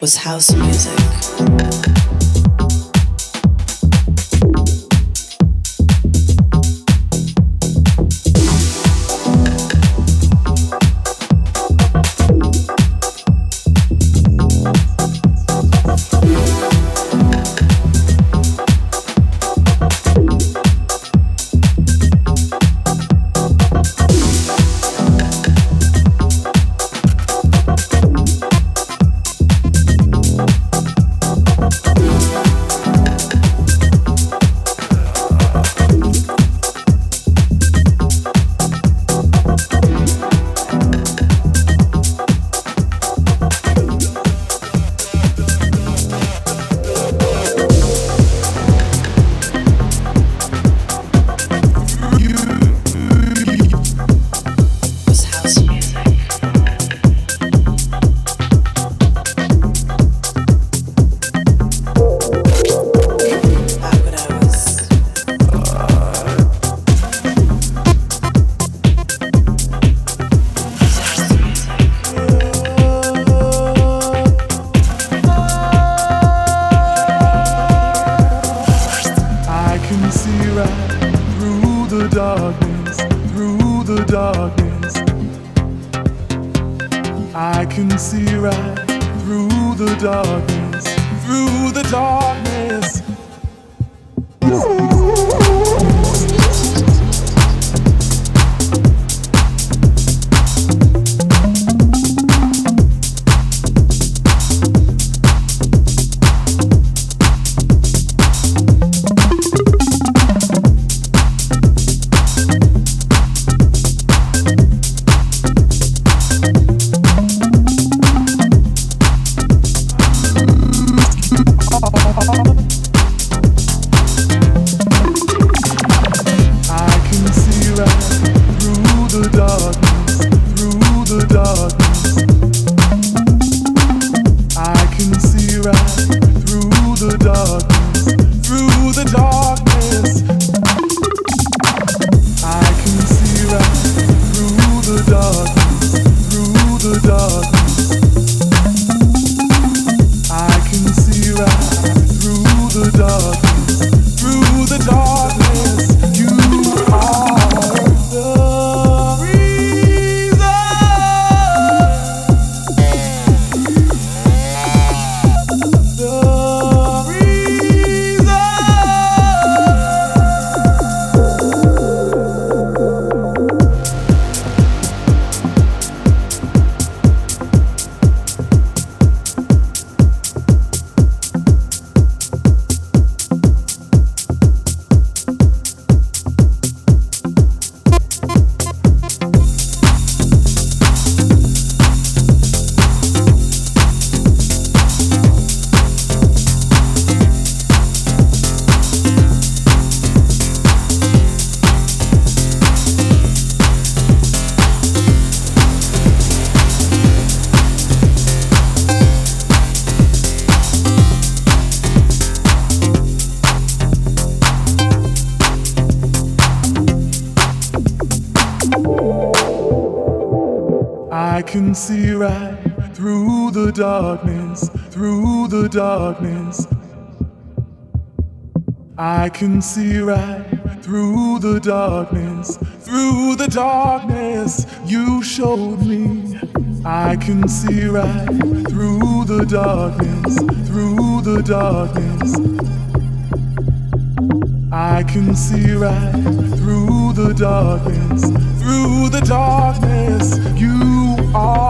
was house music. Darkness. I can see right through the darkness, through the darkness you showed me. I can see right through the darkness, through the darkness. I can see right through the darkness, through the darkness. You are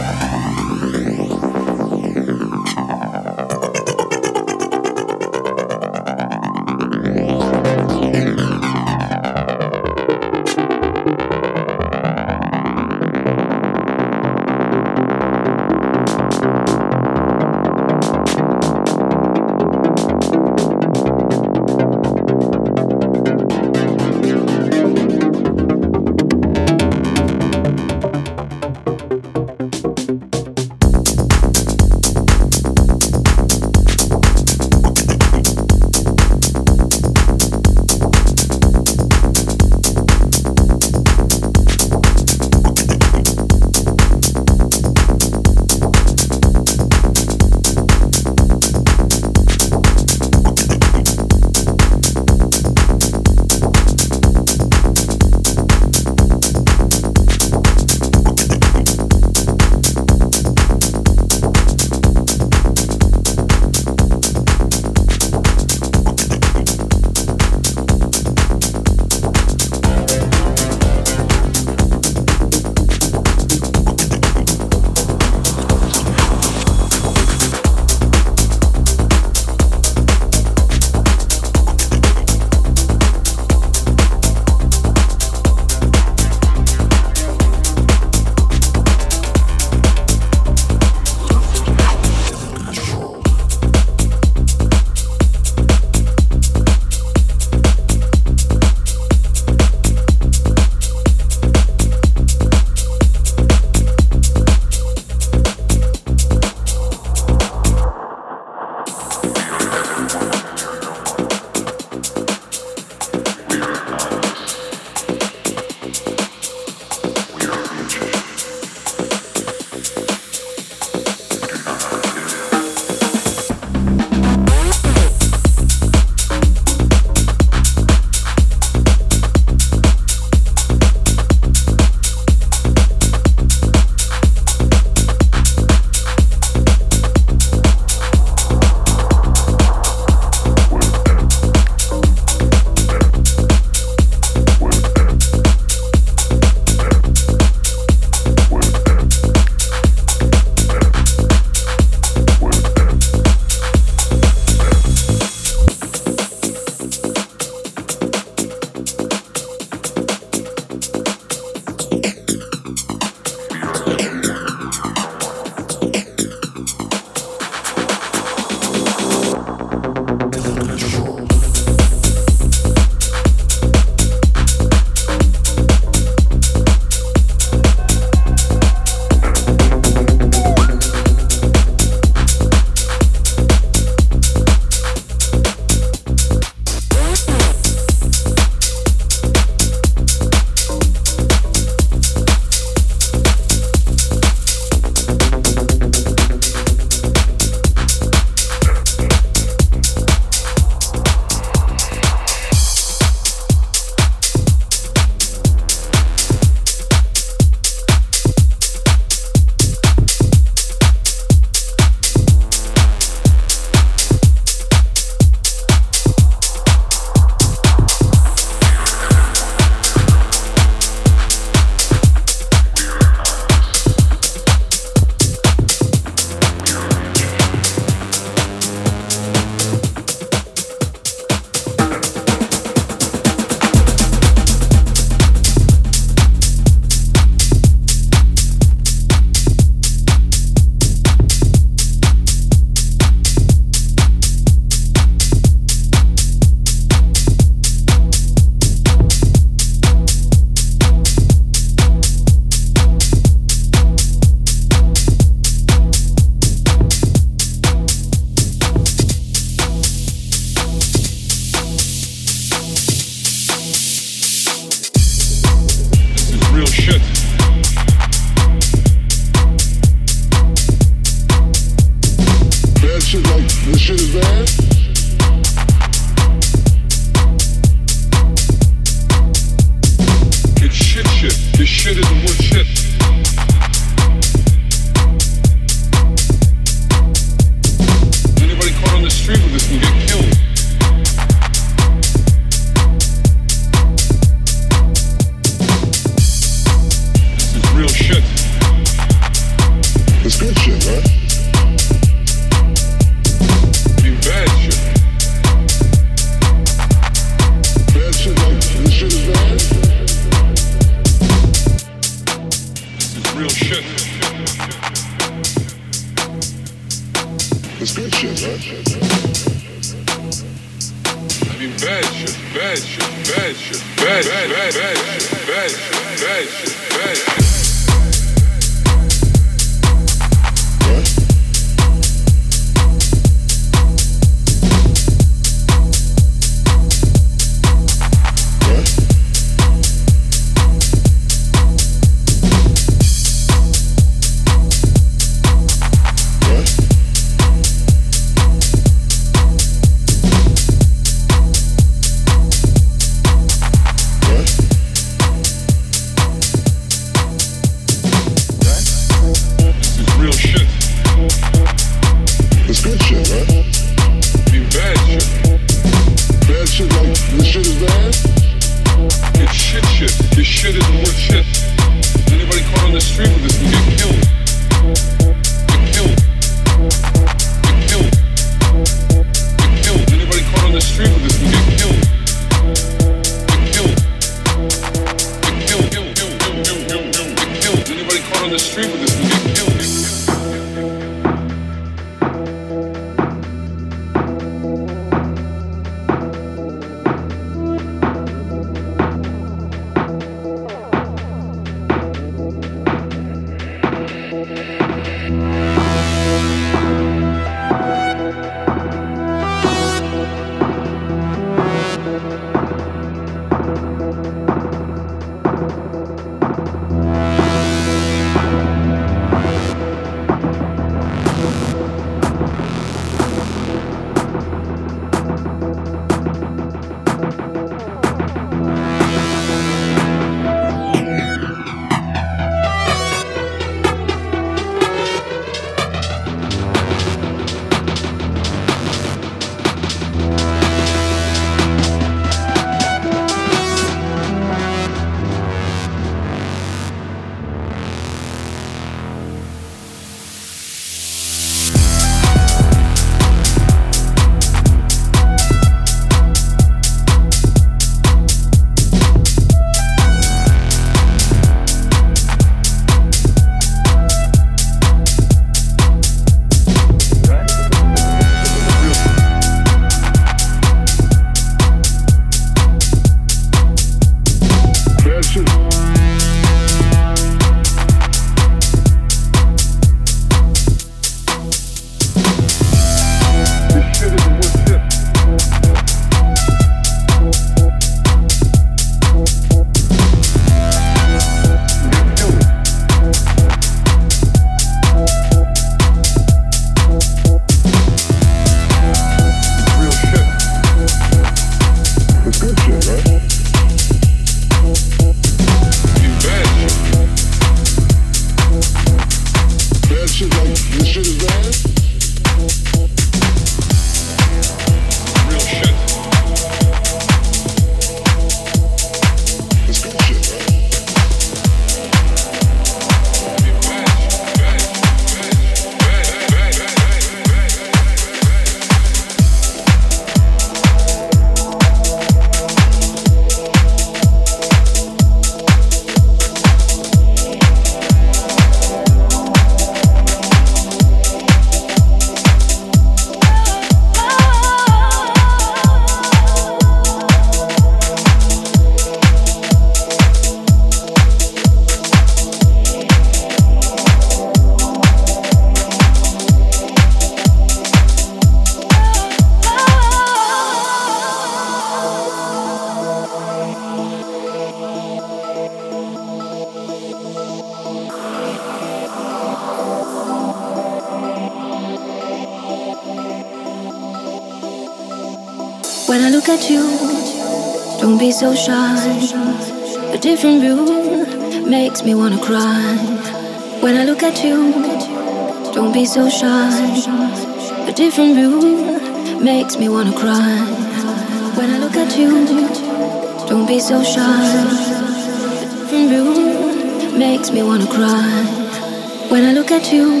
look at you.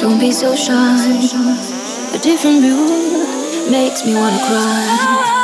Don't be so shy. A different view makes me wanna cry.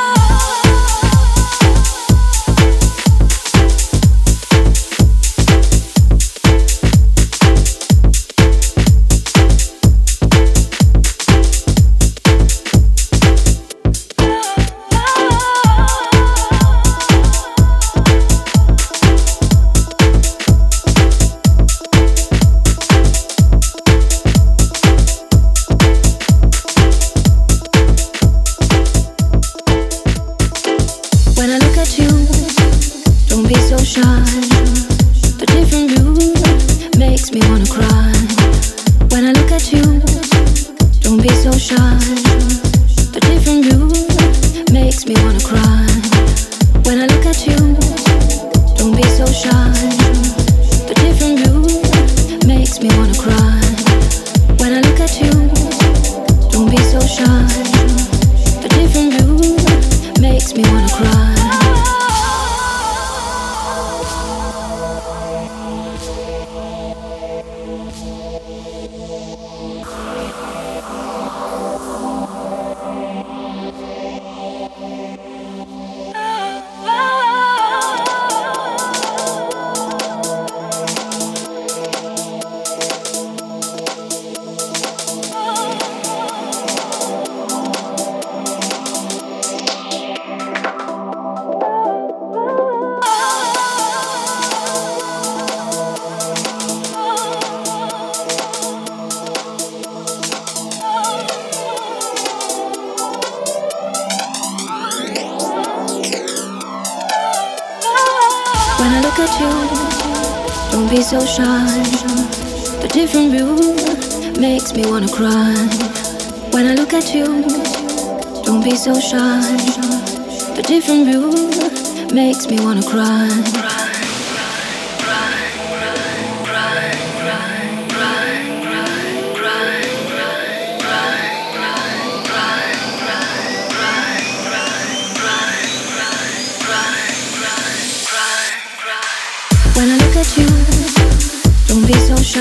Don't be so shy.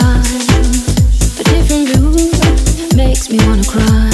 A different view makes me wanna cry.